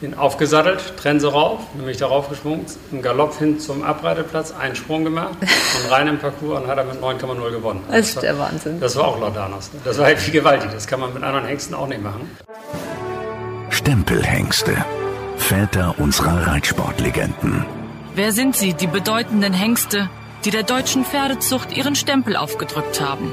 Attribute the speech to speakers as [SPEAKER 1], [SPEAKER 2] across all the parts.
[SPEAKER 1] Den aufgesattelt, Trense rauf, nämlich darauf geschwungen, im Galopp hin zum Abreiteplatz, einen Sprung gemacht und rein im Parcours und hat er mit 9,0 gewonnen.
[SPEAKER 2] Das ist der Wahnsinn.
[SPEAKER 1] Das war auch Laudanos. Das war halt wie gewaltig. Das kann man mit anderen Hengsten auch nicht machen.
[SPEAKER 3] Stempelhengste. Väter unserer Reitsportlegenden.
[SPEAKER 4] Wer sind sie, die bedeutenden Hengste, die der deutschen Pferdezucht ihren Stempel aufgedrückt haben?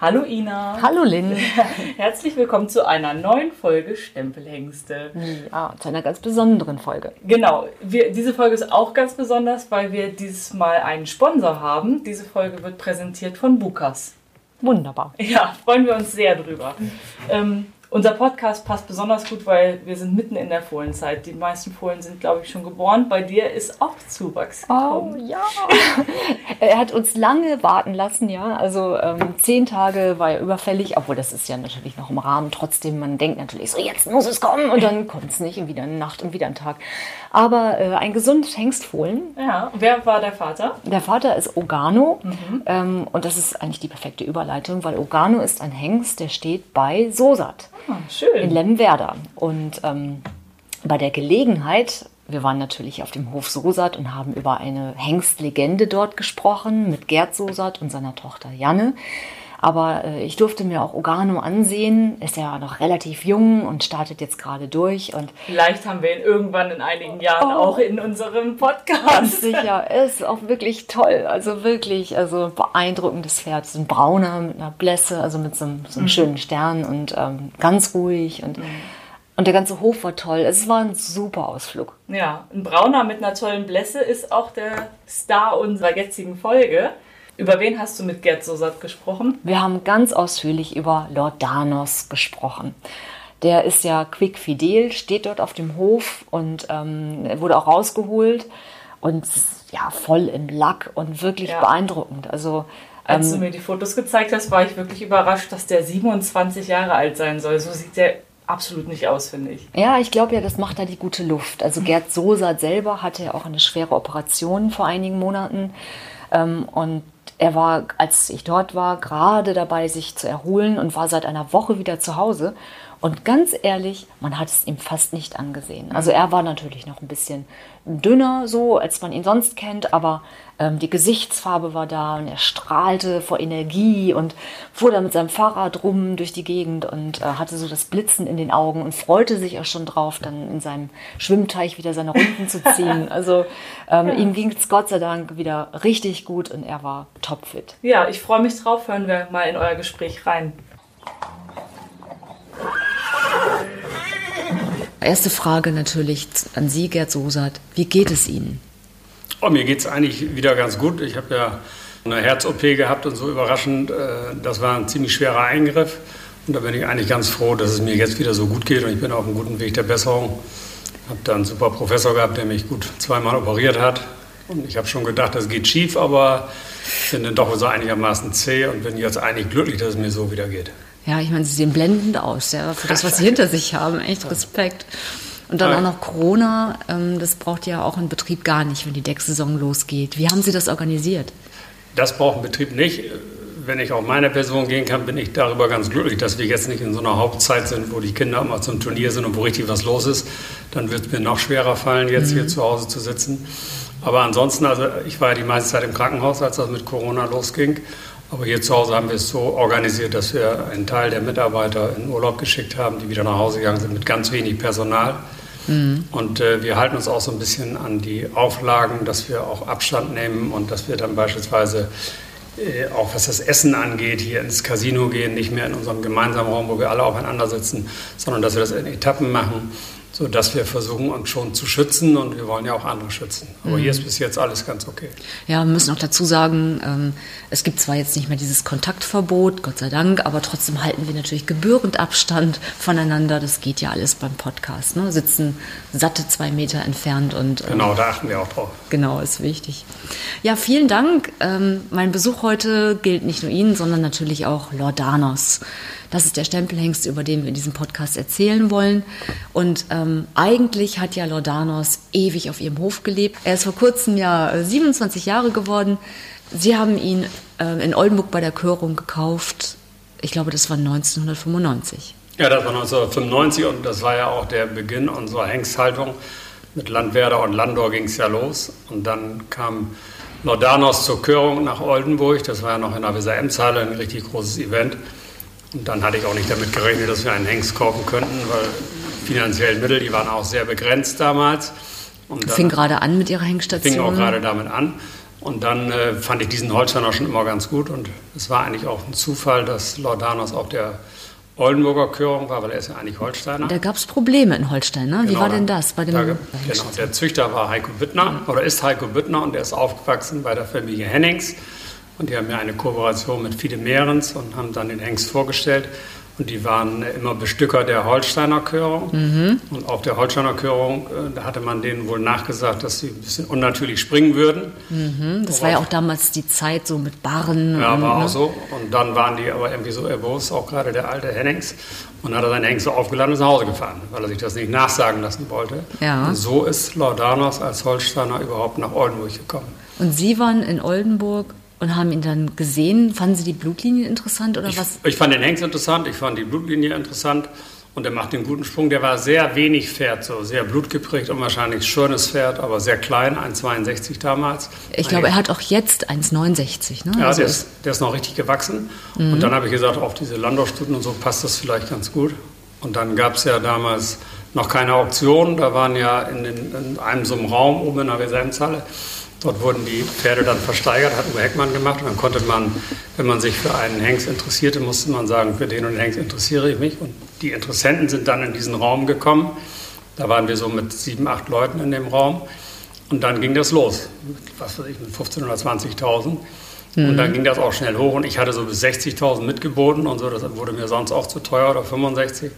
[SPEAKER 5] Hallo Ina.
[SPEAKER 2] Hallo Lynn.
[SPEAKER 5] Herzlich willkommen zu einer neuen Folge Stempelhengste.
[SPEAKER 2] Ja, zu einer ganz besonderen Folge.
[SPEAKER 5] Genau, wir, diese Folge ist auch ganz besonders, weil wir dieses Mal einen Sponsor haben. Diese Folge wird präsentiert von Bukas.
[SPEAKER 2] Wunderbar.
[SPEAKER 5] Ja, freuen wir uns sehr drüber. Ähm, unser Podcast passt besonders gut, weil wir sind mitten in der Fohlenzeit. Die meisten Fohlen sind, glaube ich, schon geboren. Bei dir ist auch Zuwachs
[SPEAKER 2] Oh
[SPEAKER 5] gekommen.
[SPEAKER 2] ja. er hat uns lange warten lassen, ja. Also ähm, zehn Tage war er überfällig, obwohl das ist ja natürlich noch im Rahmen. Trotzdem, man denkt natürlich so, jetzt muss es kommen und dann kommt es nicht und wieder eine Nacht und wieder ein Tag. Aber äh, ein gesundes Hengstfohlen.
[SPEAKER 5] Ja, wer war der Vater?
[SPEAKER 2] Der Vater ist Ogano ähm, und das ist eigentlich die perfekte Überleitung, weil Ogano ist ein Hengst, der steht bei Sosat.
[SPEAKER 5] Ah, schön.
[SPEAKER 2] in Lemwerder. Und ähm, bei der Gelegenheit, wir waren natürlich auf dem Hof Sosat und haben über eine Hengstlegende dort gesprochen mit Gerd Sosat und seiner Tochter Janne. Aber äh, ich durfte mir auch Ogano ansehen. Ist ja noch relativ jung und startet jetzt gerade durch. Und
[SPEAKER 5] Vielleicht haben wir ihn irgendwann in einigen Jahren
[SPEAKER 2] Oh.
[SPEAKER 5] auch in unserem
[SPEAKER 2] ganz
[SPEAKER 5] Podcast.
[SPEAKER 2] sicher, er ist auch wirklich toll. Also wirklich, also beeindruckendes Pferd. So ein brauner mit einer Blässe, also mit so einem, so einem schönen Stern und ähm, ganz ruhig. Und, und der ganze Hof war toll. Es war ein super Ausflug.
[SPEAKER 5] Ja, ein Brauner mit einer tollen Blässe ist auch der Star unserer jetzigen Folge. Über wen hast du mit Gerd Sosat gesprochen?
[SPEAKER 2] Wir haben ganz ausführlich über Lord Danos gesprochen. Der ist ja quick fidel, steht dort auf dem Hof und ähm, wurde auch rausgeholt und ja voll im Lack und wirklich
[SPEAKER 5] Ja.
[SPEAKER 2] beeindruckend. Also
[SPEAKER 5] Als du mir die Fotos gezeigt hast, war ich wirklich überrascht, dass der 27 Jahre alt sein soll. So sieht der absolut nicht aus, finde ich.
[SPEAKER 2] Ja, ich glaube ja, das macht da die gute Luft. Also Gerd Sosat selber hatte ja auch eine schwere Operation vor einigen Monaten. Ähm, und er war, als ich dort war, gerade dabei, sich zu erholen und war seit einer Woche wieder zu Hause. Und ganz ehrlich, man hat es ihm fast nicht angesehen. Also er war natürlich noch ein bisschen dünner, so als man ihn sonst kennt, aber die Gesichtsfarbe war da und er strahlte vor Energie und fuhr da mit seinem Fahrrad rum durch die Gegend und äh, hatte so das Blitzen in den Augen und freute sich auch schon drauf, dann in seinem Schwimmteich wieder seine Runden zu ziehen. Also ähm, ihm ging es Gott sei Dank wieder richtig gut und er war topfit.
[SPEAKER 5] Ja, ich freue mich drauf. Hören wir mal in euer Gespräch rein.
[SPEAKER 2] Erste Frage natürlich an Sie, Gerd Sosat. Wie geht es Ihnen?
[SPEAKER 1] Oh, mir geht es eigentlich wieder ganz gut. Ich habe ja eine Herz-OP gehabt und so überraschend. äh, Das war ein ziemlich schwerer Eingriff. Und da bin ich eigentlich ganz froh, dass es mir jetzt wieder so gut geht und ich bin auf einem guten Weg der Besserung. Habe da einen super Professor gehabt, der mich gut zweimal operiert hat. Und ich habe schon gedacht, das geht schief, aber bin dann doch so einigermaßen zäh und bin jetzt eigentlich glücklich, dass es mir so wieder geht.
[SPEAKER 2] Ja, ich meine, Sie sehen blendend aus, ja, für das, was Sie hinter sich haben. Echt Respekt. Und dann auch noch Corona, ähm, das braucht ja auch ein Betrieb gar nicht, wenn die Decksaison losgeht. Wie haben Sie das organisiert?
[SPEAKER 1] Das braucht ein Betrieb nicht. Wenn ich auf meine Person gehen kann, bin ich darüber ganz glücklich, dass wir jetzt nicht in so einer Hauptzeit sind, wo die Kinder immer zum Turnier sind und wo richtig was los ist. Dann wird es mir noch schwerer fallen, jetzt hier zu Hause zu sitzen. Aber ansonsten, also ich war ja die meiste Zeit im Krankenhaus, als das mit Corona losging. Aber hier zu Hause haben wir es so organisiert, dass wir einen Teil der Mitarbeiter in Urlaub geschickt haben, die wieder nach Hause gegangen sind mit ganz wenig Personal. Und äh, wir halten uns auch so ein bisschen an die Auflagen, dass wir auch Abstand nehmen und dass wir dann beispielsweise äh, auch was das Essen angeht, hier ins Casino gehen, nicht mehr in unserem gemeinsamen Raum, wo wir alle aufeinander sitzen, sondern dass wir das in Etappen machen, sodass wir versuchen, uns schon zu schützen und wir wollen ja auch andere schützen. Aber
[SPEAKER 2] Mhm.
[SPEAKER 1] hier ist bis jetzt alles ganz okay.
[SPEAKER 2] Ja, wir müssen auch dazu sagen, ähm, es gibt zwar jetzt nicht mehr dieses Kontaktverbot, Gott sei Dank, aber trotzdem halten wir natürlich gebührend Abstand voneinander. Das geht ja alles beim Podcast. Ne? Sitzen satte zwei Meter entfernt und ähm,
[SPEAKER 1] Genau, da achten wir auch drauf.
[SPEAKER 2] Genau, ist wichtig. Ja, vielen Dank. Ähm, mein Besuch heute gilt nicht nur Ihnen, sondern natürlich auch Lordanos. Das ist der Stempelhengst, über den wir in diesem Podcast erzählen wollen. Und ähm, eigentlich hat ja Lordanos ewig auf ihrem Hof gelebt. Er ist vor kurzem ja äh, 27 Jahre geworden. Sie haben ihn äh, in Oldenburg bei der Körung gekauft. Ich glaube, das war 1995.
[SPEAKER 1] Ja, das war 1995 und das war ja auch der Beginn unserer Hengsthaltung. Mit Landwerder und Landor ging es ja los. Und dann kam Lordanos zur Körung nach Oldenburg. Das war ja noch in der Weser-Ems-Halle ein richtig großes Event. Und dann hatte ich auch nicht damit gerechnet, dass wir einen Hengst kaufen könnten, weil finanzielle Mittel, die waren auch sehr begrenzt damals. Und
[SPEAKER 2] Fing gerade an mit ihrer Hengstation.
[SPEAKER 1] fing auch gerade damit an. Und dann äh, fand ich diesen Holsteiner schon immer ganz gut. Und es war eigentlich auch ein Zufall, dass Lordanos auf der Oldenburger Körung war, weil er ist ja eigentlich Holsteiner.
[SPEAKER 2] Da gab es Probleme in Holstein, ne? Wie
[SPEAKER 1] Genau,
[SPEAKER 2] war
[SPEAKER 1] da-
[SPEAKER 2] denn das bei dem
[SPEAKER 1] da, Genau,
[SPEAKER 2] Hengst?
[SPEAKER 1] der Züchter war Heiko Büttner oder ist Heiko Büttner und der ist aufgewachsen bei der Familie Hennings. Und die haben ja eine Kooperation mit Fiede Mehrens und haben dann den Hengst vorgestellt. Und die waren immer Bestücker der Holsteiner Körung.
[SPEAKER 2] Mhm.
[SPEAKER 1] Und auf der Holsteiner Körung, äh, da hatte man denen wohl nachgesagt, dass sie ein bisschen unnatürlich springen würden.
[SPEAKER 2] Das war ja auch damals die Zeit so mit Barren.
[SPEAKER 1] Ja,
[SPEAKER 2] und,
[SPEAKER 1] war
[SPEAKER 2] ne?
[SPEAKER 1] auch so. Und dann waren die aber irgendwie so erbost, auch gerade der alte Hennings. Und hat er seinen Hengst so aufgeladen und ist nach Hause gefahren, weil er sich das nicht nachsagen lassen wollte.
[SPEAKER 2] Ja.
[SPEAKER 1] Und so ist Laudanos als Holsteiner überhaupt nach Oldenburg gekommen.
[SPEAKER 2] Und Sie waren in Oldenburg und haben ihn dann gesehen. Fanden Sie die Blutlinie interessant oder
[SPEAKER 1] Ich,
[SPEAKER 2] was?
[SPEAKER 1] ich fand den Hengst interessant, ich fand die Blutlinie interessant. Und er macht den guten Sprung. Der war sehr wenig Pferd, so sehr blutgeprägt und wahrscheinlich schönes Pferd, aber sehr klein, 1,62 damals.
[SPEAKER 2] Ich glaube, er hat auch jetzt 1,69. Ne?
[SPEAKER 1] Ja,
[SPEAKER 2] Also
[SPEAKER 1] der ist, der ist noch richtig gewachsen. Und dann habe ich gesagt, auf diese Landorstuten und so passt das vielleicht ganz gut. Und dann gab es ja damals noch keine Auktion. Da waren ja in, den, in einem so einem Raum oben in der Wesemshalle. Dort wurden die Pferde dann versteigert, hat Uwe Heckmann gemacht. Und dann konnte man, wenn man sich für einen Hengst interessierte, musste man sagen, für den und den Hengst interessiere ich mich. Und die Interessenten sind dann in diesen Raum gekommen. Da waren wir so mit sieben, acht Leuten in dem Raum. Und dann ging das los. Was weiß ich, mit 15.000 oder 20.000. Und dann ging das auch schnell hoch und ich hatte so bis 60.000 mitgeboten und so. Das wurde mir sonst auch zu teuer oder 65.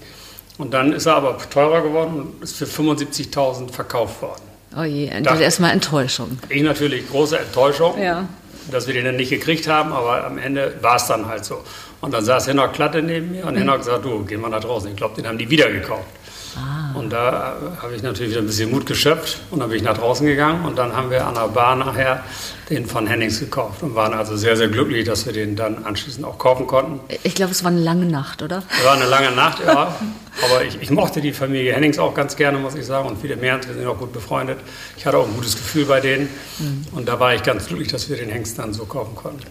[SPEAKER 1] Und dann ist er aber teurer geworden und ist für 75.000 verkauft worden.
[SPEAKER 2] Oh je,
[SPEAKER 1] Da-
[SPEAKER 2] das erstmal Enttäuschung.
[SPEAKER 1] Ich natürlich große Enttäuschung,
[SPEAKER 2] Ja.
[SPEAKER 1] dass wir den dann nicht gekriegt haben, aber am Ende war es dann halt so. Und dann saß Hinnock Klatte neben mir und Hinnock gesagt, du, geh mal nach draußen. Ich glaube, den haben die wieder gekauft. Und da äh, habe ich natürlich wieder ein bisschen Mut geschöpft und dann bin ich nach draußen gegangen und dann haben wir an der Bar nachher den von Hennings gekauft und waren also sehr, sehr glücklich, dass wir den dann anschließend auch kaufen konnten.
[SPEAKER 2] Ich glaube, es war eine lange Nacht, oder?
[SPEAKER 1] Es war eine lange Nacht, ja. Aber ich, ich mochte die Familie Hennings auch ganz gerne, muss ich sagen. Und viele mehr, wir sind auch gut befreundet. Ich hatte auch ein gutes Gefühl bei denen. Und da war ich ganz glücklich, dass wir den Hengst dann so kaufen konnten.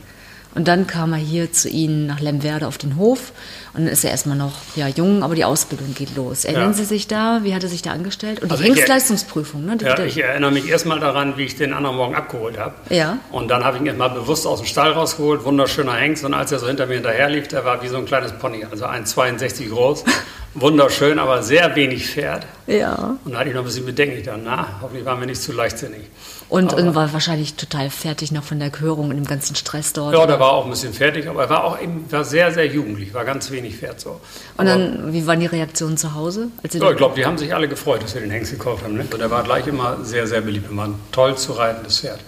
[SPEAKER 2] Und dann kam er hier zu Ihnen nach Lemwerde auf den Hof. Und dann ist er erstmal noch ja, jung, aber die Ausbildung geht los. Erinnern
[SPEAKER 1] Ja.
[SPEAKER 2] Sie sich da? Wie hat er sich da angestellt? Und die
[SPEAKER 1] Also
[SPEAKER 2] Hengstleistungsprüfung, ne? Die-
[SPEAKER 1] Ja, ich erinnere mich erstmal daran, wie ich den anderen Morgen abgeholt habe.
[SPEAKER 2] Ja.
[SPEAKER 1] Und dann habe ich ihn erstmal bewusst aus dem Stall rausgeholt, wunderschöner Hengst. Und als er so hinter mir hinterher lief, der war wie so ein kleines Pony, also 1,62 groß. Wunderschön, aber sehr wenig Pferd.
[SPEAKER 2] ja.
[SPEAKER 1] Und da hatte ich noch ein bisschen Bedenken. Ich dachte, na, hoffentlich waren wir nicht zu leichtsinnig.
[SPEAKER 2] Und,
[SPEAKER 1] Aber-
[SPEAKER 2] und war wahrscheinlich total fertig noch von der Körung und dem ganzen Stress dort.
[SPEAKER 1] Ja, der war auch ein bisschen fertig, aber er war auch eben, war sehr, sehr jugendlich, war ganz wenig Pferd so.
[SPEAKER 2] und
[SPEAKER 1] Aber-
[SPEAKER 2] dann, wie waren die Reaktionen zu Hause?
[SPEAKER 1] Ja, ich glaube, die haben sich alle gefreut, dass wir den Hengst gekauft haben. Ne? Und er war gleich immer sehr, sehr beliebt. Er war ein toll zu reitendes Pferd.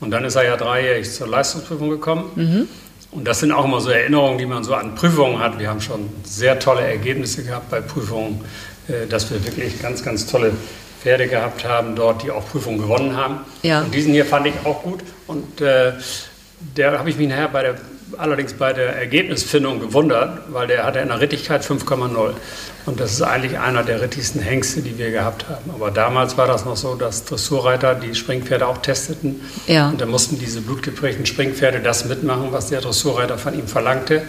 [SPEAKER 1] Und dann ist er ja dreijährig zur Leistungsprüfung gekommen. Und das sind auch immer so Erinnerungen, die man so an Prüfungen hat. Wir haben schon sehr tolle Ergebnisse gehabt bei Prüfungen, äh, dass wir wirklich ganz, ganz tolle Pferde gehabt haben dort, die auch Prüfungen gewonnen haben.
[SPEAKER 2] Ja.
[SPEAKER 1] Und diesen hier fand ich auch gut. Und äh, der habe ich mich nachher bei der, allerdings bei der Ergebnisfindung gewundert, weil der hatte in der Rittigkeit 5,0. Und das ist eigentlich einer der rittigsten Hengste, die wir gehabt haben. Aber damals war das noch so, dass Dressurreiter die Springpferde auch testeten.
[SPEAKER 2] Ja.
[SPEAKER 1] Und da mussten diese blutgeprägten Springpferde das mitmachen, was der Dressurreiter von ihm verlangte.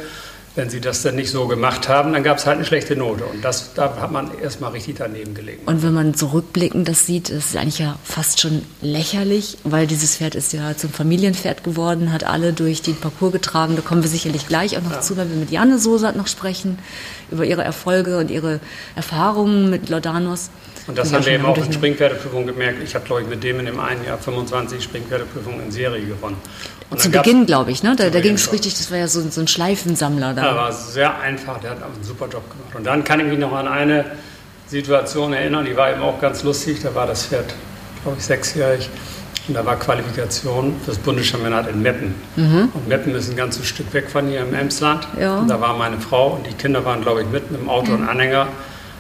[SPEAKER 1] Wenn sie das dann nicht so gemacht haben, dann gab es halt eine schlechte Note. Und das, da hat man erstmal richtig daneben gelegen.
[SPEAKER 2] Und wenn man zurückblickend das sieht, ist es eigentlich ja fast schon lächerlich, weil dieses Pferd ist ja zum Familienpferd geworden, hat alle durch den Parcours getragen. Da kommen wir sicherlich gleich auch noch zu, wenn wir mit Janne Sosat noch sprechen, über ihre Erfolge und ihre Erfahrungen mit Laudanos.
[SPEAKER 1] Und das haben wir eben auch in Springpferdeprüfungen gemerkt. Ich habe, glaube ich, mit dem in dem einen Jahr 25 Springpferdeprüfungen in Serie gewonnen.
[SPEAKER 2] Und Zu Beginn, glaube ich, ne? Da, da ging es richtig, das war ja so, so ein Schleifensammler. Da.
[SPEAKER 1] Ja, war sehr einfach, der hat einen super Job gemacht. Und dann kann ich mich noch an eine Situation erinnern, die war eben auch ganz lustig. Da war das Pferd, glaube ich, sechsjährig. Und da war Qualifikation für das Bundeschampionat in Meppen. Mhm. Und Meppen ist ein ganzes Stück weg von hier im Emsland. Ja. Und da war meine Frau und die Kinder waren, glaube ich, mit mit dem Auto mhm. und Anhänger,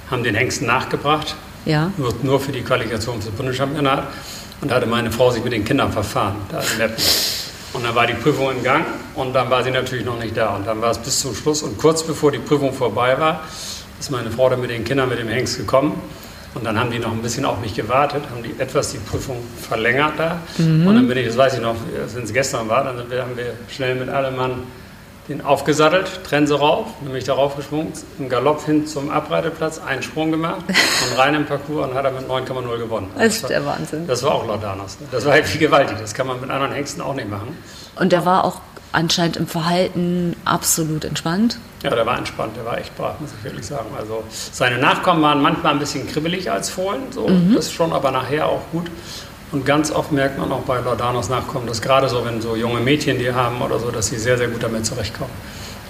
[SPEAKER 1] haben den Hengsten nachgebracht. Ja. Nur, nur für die Qualifikation für das Bundeschampionat. Und da hatte meine Frau sich mit den Kindern verfahren, da in Meppen. Und dann war die Prüfung in Gang und dann war sie natürlich noch nicht da. Und dann war es bis zum Schluss. Und kurz bevor die Prüfung vorbei war, ist meine Frau dann mit den Kindern mit dem Hengst gekommen. Und dann haben die noch ein bisschen auf mich gewartet, haben die etwas die Prüfung verlängert da. Mhm. Und dann bin ich, das weiß ich noch, wenn es gestern war, dann haben wir schnell mit allem Mann den aufgesattelt, Trense rauf, nämlich darauf geschwungen, im Galopp hin zum Abreiteplatz, einen Sprung gemacht und rein im Parcours und hat er mit 9,0 gewonnen.
[SPEAKER 2] Das ist der Wahnsinn.
[SPEAKER 1] Das war auch Laudanos. Das war halt viel gewaltig. Das kann man mit anderen Hengsten auch nicht machen.
[SPEAKER 2] Und der war auch anscheinend im Verhalten absolut entspannt.
[SPEAKER 1] Ja, der war entspannt, der war echt brav, muss ich wirklich sagen. Also seine Nachkommen waren manchmal ein bisschen kribbelig als Fohlen, so, mhm. das schon, aber nachher auch gut. Und ganz oft merkt man auch bei Laudanos Nachkommen, dass gerade so, wenn so junge Mädchen die haben oder so, dass sie sehr, sehr gut damit zurechtkommen.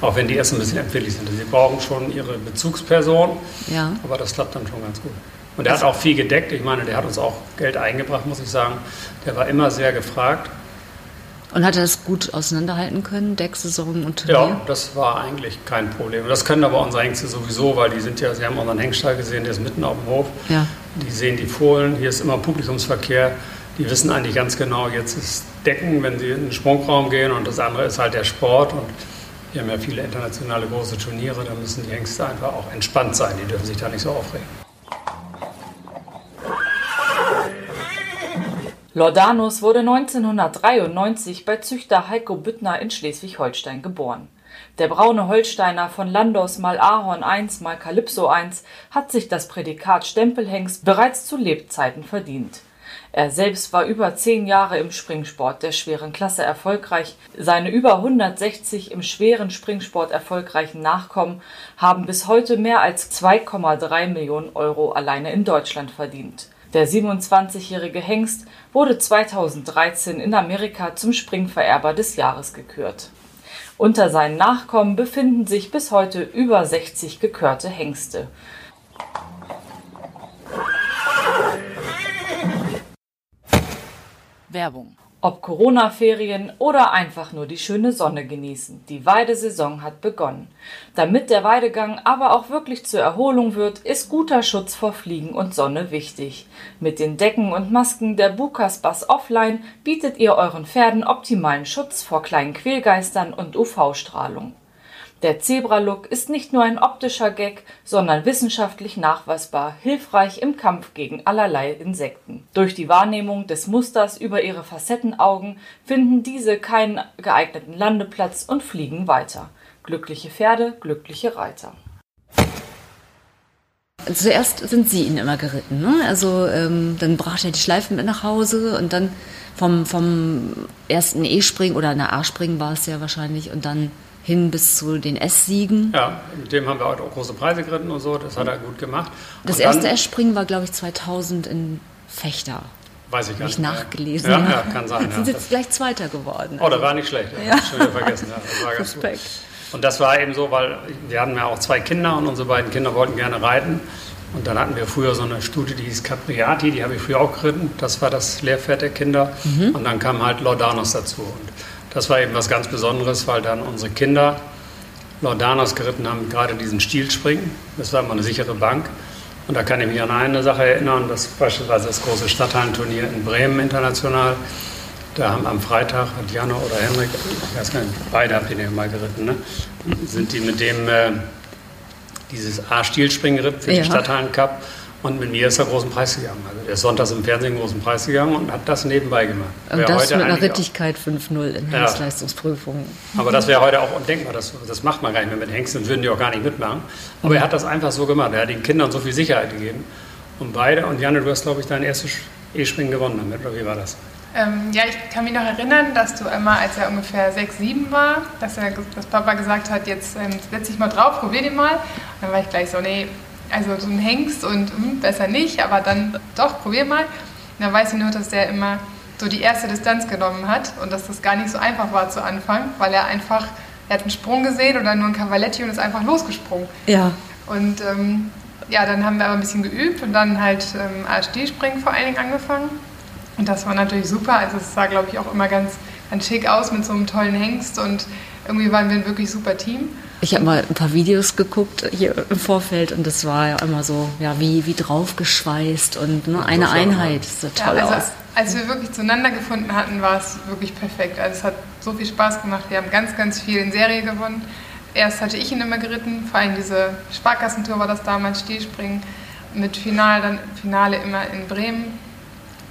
[SPEAKER 1] Auch wenn die erst ein bisschen empfindlich sind. Sie brauchen schon ihre Bezugsperson, ja. aber das klappt dann schon ganz gut. Und der hat auch viel gedeckt. Ich meine, der hat uns auch Geld eingebracht, muss ich sagen. Der war immer sehr gefragt.
[SPEAKER 2] Und hat er das gut auseinanderhalten können, Decksaison und Turnier?
[SPEAKER 1] Ja, das war eigentlich kein Problem. Das können aber unsere Hengste sowieso, weil die sind ja, Sie haben unseren Hengststall gesehen, der ist mitten auf dem Hof. Ja. Die sehen die Fohlen, hier ist immer Publikumsverkehr. Die wissen eigentlich ganz genau, jetzt ist Decken, wenn sie in den Sprungraum gehen und das andere ist halt der Sport. Und wir haben ja viele internationale große Turniere, da müssen die Hengste einfach auch entspannt sein, die dürfen sich da nicht so aufregen.
[SPEAKER 5] Lordanus wurde 1993 bei Züchter Heiko Büttner in Schleswig-Holstein geboren. Der braune Holsteiner von Landos mal Ahorn 1 mal Calypso 1 hat sich das Prädikat Stempelhengst bereits zu Lebzeiten verdient. Er selbst war über zehn Jahre im Springsport der schweren Klasse erfolgreich. Seine über 160 im schweren Springsport erfolgreichen Nachkommen haben bis heute mehr als 2,3 Millionen Euro alleine in Deutschland verdient. Der 27-jährige Hengst wurde 2013 in Amerika zum Springvererber des Jahres gekürt. Unter seinen Nachkommen befinden sich bis heute über 60 gekörte Hengste. Werbung ob Corona-Ferien oder einfach nur die schöne Sonne genießen. Die Weidesaison hat begonnen. Damit der Weidegang aber auch wirklich zur Erholung wird, ist guter Schutz vor Fliegen und Sonne wichtig. Mit den Decken und Masken der Bukas Bass Offline bietet ihr euren Pferden optimalen Schutz vor kleinen Quälgeistern und UV-Strahlung. Der Zebra-Look ist nicht nur ein optischer Gag, sondern wissenschaftlich nachweisbar hilfreich im Kampf gegen allerlei Insekten. Durch die Wahrnehmung des Musters über ihre Facettenaugen finden diese keinen geeigneten Landeplatz und fliegen weiter. Glückliche Pferde, glückliche Reiter.
[SPEAKER 2] Zuerst sind Sie ihn immer geritten, ne? Also ähm, dann brachte er die Schleifen mit nach Hause und dann vom, vom ersten E-Springen oder einer A-Springen war es ja wahrscheinlich und dann hin bis zu den S-Siegen.
[SPEAKER 1] Ja, mit dem haben wir auch große Preise geritten und so, das hat er gut gemacht.
[SPEAKER 2] Das und erste S-Springen war, glaube ich, 2000 in Fechter.
[SPEAKER 1] Weiß ich gar
[SPEAKER 2] nicht. Ich nachgelesen.
[SPEAKER 1] Ja, ja, kann sein.
[SPEAKER 2] Sind ja. jetzt gleich Zweiter geworden.
[SPEAKER 1] Oh, das war nicht schlecht. Ja. Ja. Schon wieder vergessen. Ja, das war ganz Respekt. Gut. Und das war eben so, weil wir hatten ja auch zwei Kinder und unsere beiden Kinder wollten gerne reiten. Und dann hatten wir früher so eine Studie, die hieß Capriati, die habe ich früher auch geritten. Das war das Lehrpferd der Kinder. Mhm. Und dann kam halt Laudanos dazu. Und das war eben was ganz Besonderes, weil dann unsere Kinder Laudanos geritten haben, gerade diesen Stilspringen. Das war immer eine sichere Bank. Und da kann ich mich an eine Sache erinnern, das beispielsweise das große Stadthallenturnier in Bremen international. Da haben am Freitag, hat Jana oder Henrik, ich weiß gar nicht, beide habt ihr ja mal geritten, ne? sind die mit dem äh, dieses A-Stilspringen geritten für ja. den Stadthallen-Cup. Und mit mir ist er großen Preis gegangen. Also der ist sonntags im Fernsehen großen Preis gegangen und hat das nebenbei gemacht.
[SPEAKER 2] Und das mit einer Rittigkeit 5-0 in ja. Hengstleistungsprüfungen.
[SPEAKER 1] Aber das wäre heute auch undenkbar. Das, das macht man gar nicht mehr mit Hengsten, würden die auch gar nicht mitmachen. Aber er hat das einfach so gemacht. Er hat den Kindern so viel Sicherheit gegeben. Und beide, und Janne, du hast, glaube ich, dein erstes E-Springen gewonnen damit, oder wie war das?
[SPEAKER 6] Ähm, ja, ich kann mich noch erinnern, dass du einmal, als er ungefähr 6, 7 war, dass, er, dass Papa gesagt hat, jetzt ähm, setz dich mal drauf, probier den mal. Und dann war ich gleich so, nee, also so ein Hengst und hm, besser nicht, aber dann doch, probier mal. Und dann weiß ich nur, dass der immer so die erste Distanz genommen hat und dass das gar nicht so einfach war zu Anfang, weil er einfach, er hat einen Sprung gesehen oder nur ein Cavaletti und ist einfach losgesprungen.
[SPEAKER 2] Ja.
[SPEAKER 6] Und ähm, ja, dann haben wir aber ein bisschen geübt und dann halt ähm, ASD-Springen vor allen Dingen angefangen. Und das war natürlich super. Also es sah, glaube ich, auch immer ganz, ganz schick aus mit so einem tollen Hengst und irgendwie waren wir ein wirklich super Team.
[SPEAKER 2] Ich habe mal ein paar Videos geguckt hier im Vorfeld und das war ja immer so, ja, wie, wie draufgeschweißt und ne, eine Einheit. Das sah toll
[SPEAKER 6] ja, also,
[SPEAKER 2] aus.
[SPEAKER 6] Als wir wirklich zueinander gefunden hatten, war es wirklich perfekt. Also es hat so viel Spaß gemacht. Wir haben ganz, ganz viel in Serie gewonnen. Erst hatte ich ihn immer geritten, vor allem diese Sparkassentour war das damals, Stilspringen. Mit Final, dann Finale immer in Bremen.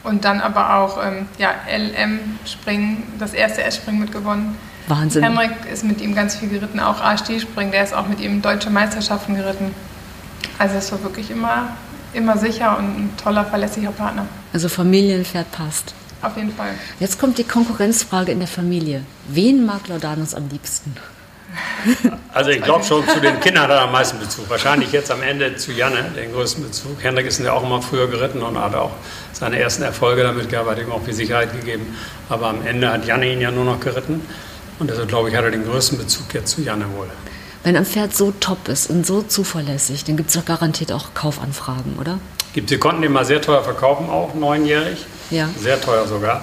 [SPEAKER 6] Und dann aber auch ähm, ja, LM-Springen, das erste S-Springen mitgewonnen.
[SPEAKER 2] Wahnsinn.
[SPEAKER 6] Henrik ist mit ihm ganz viel geritten, auch A-Stilspringen, der ist auch mit ihm deutsche Meisterschaften geritten. Also es war wirklich immer, immer sicher und ein toller, verlässlicher Partner.
[SPEAKER 2] Also Familienpferd passt.
[SPEAKER 6] Auf jeden Fall.
[SPEAKER 2] Jetzt kommt die Konkurrenzfrage in der Familie. Wen mag Laudanus am liebsten?
[SPEAKER 1] Also ich glaube schon, zu den Kindern hat er am meisten Bezug. Wahrscheinlich jetzt am Ende zu Janne den größten Bezug. Henrik ist ja auch immer früher geritten und hat auch seine ersten Erfolge damit gehabt, hat ihm auch viel Sicherheit gegeben. Aber am Ende hat Janne ihn ja nur noch geritten. Und deshalb glaube ich, hat er den größten Bezug jetzt zu Janne wohl.
[SPEAKER 2] Wenn ein Pferd so top ist und so zuverlässig, dann gibt es doch garantiert auch Kaufanfragen, oder?
[SPEAKER 1] Gibt, sie konnten den mal sehr teuer verkaufen, auch neunjährig.
[SPEAKER 2] Ja.
[SPEAKER 1] Sehr teuer sogar.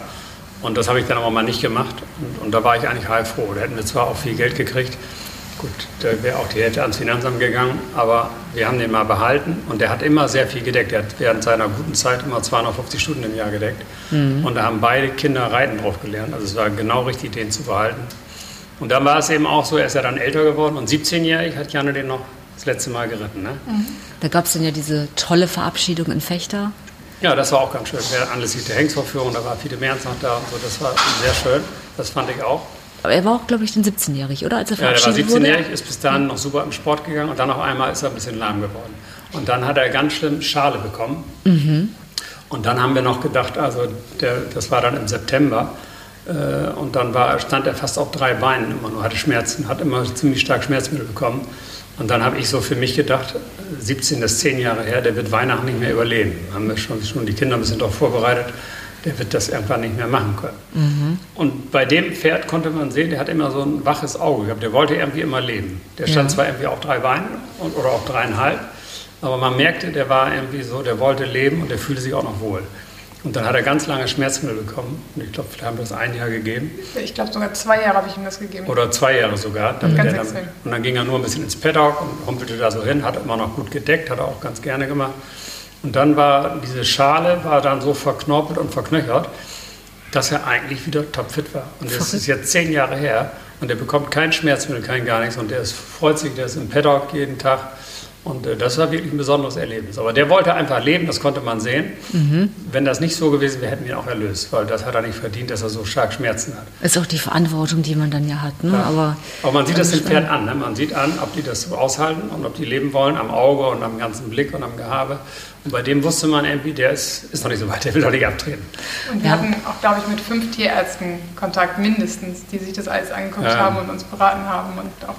[SPEAKER 1] Und das habe ich dann aber mal nicht gemacht. Und, und da war ich eigentlich heilfroh. Da hätten wir zwar auch viel Geld gekriegt. Gut, da wäre auch die Hälfte ans Finanzamt gegangen. Aber wir haben den mal behalten. Und der hat immer sehr viel gedeckt. Er hat während seiner guten Zeit immer 250 Stunden im Jahr gedeckt. Und da haben beide Kinder Reiten drauf gelernt. Also es war genau richtig, den zu behalten. Und dann war es eben auch so, er ist ja dann älter geworden. Und 17-jährig hat Janne den noch das letzte Mal geritten. Ne?
[SPEAKER 2] Da gab es dann ja diese tolle Verabschiedung in Fechter.
[SPEAKER 1] Ja, das war auch ganz schön. Ja, Anlässlich der Hengstvorführung, da war Fiete Merz noch da und so. Das war sehr schön. Das fand ich auch.
[SPEAKER 2] Aber er war auch, glaube ich, dann 17-jährig, oder? Als er
[SPEAKER 1] Ja, der war
[SPEAKER 2] verabschiedet wurde?
[SPEAKER 1] 17-jährig, ist bis dahin noch super im Sport gegangen und dann auf einmal ist er ein bisschen lahm geworden. Und dann hat er ganz schlimm Schale bekommen. Und dann haben wir noch gedacht, also der, das war dann im September. Äh, und dann war, stand er fast auf drei Beinen immer nur, hatte Schmerzen, hat immer ziemlich stark Schmerzmittel bekommen. Und dann habe ich so für mich gedacht, 17, das ist zehn Jahre her, der wird Weihnachten nicht mehr überleben. Haben wir schon, schon die Kinder ein bisschen darauf vorbereitet, der wird das irgendwann nicht mehr machen können. Und bei dem Pferd konnte man sehen, der hat immer so ein waches Auge gehabt. Der wollte irgendwie immer leben. Der stand
[SPEAKER 2] Ja.
[SPEAKER 1] zwar irgendwie auf drei Beinen und, oder auf dreieinhalb, aber man merkte, der war irgendwie so, der wollte leben und der fühlte sich auch noch wohl. Und dann hat er ganz lange Schmerzmittel bekommen. Und ich glaube, wir haben das ein Jahr gegeben.
[SPEAKER 6] Ich glaube, sogar zwei Jahre habe ich ihm das gegeben.
[SPEAKER 1] Oder zwei Jahre sogar. Damit
[SPEAKER 6] Ganz
[SPEAKER 1] er dann, und dann ging er nur ein bisschen ins Paddock und humpelte da so hin, hat immer noch gut gedeckt, hat er auch ganz gerne gemacht. Und dann war diese Schale war dann so verknorpelt und verknöchert, dass er eigentlich wieder topfit war. Und das ist jetzt zehn Jahre her und er bekommt kein Schmerzmittel, kein gar nichts. Und der ist, freut sich, der ist im Paddock jeden Tag. Und äh, das war wirklich ein besonderes Erlebnis. Aber der wollte einfach leben, das konnte man sehen. Wenn das nicht so gewesen wäre, hätten wir ihn auch erlöst, weil das hat er nicht verdient, dass er so stark Schmerzen hat.
[SPEAKER 2] Ist auch die Verantwortung, die man dann ja hat. Ne? Aber,
[SPEAKER 1] Aber man sieht das dem Pferd an. Ne? Man sieht an, ob die das so aushalten und ob die leben wollen, am Auge und am ganzen Blick und am Gehabe. Und bei dem wusste man irgendwie, der ist, ist noch nicht so weit, der will doch nicht abtreten.
[SPEAKER 6] Und wir
[SPEAKER 2] Ja.
[SPEAKER 6] hatten auch, glaube ich, mit fünf Tierärzten Kontakt mindestens, die sich das alles angeguckt
[SPEAKER 1] Ja.
[SPEAKER 6] haben und uns beraten haben und auch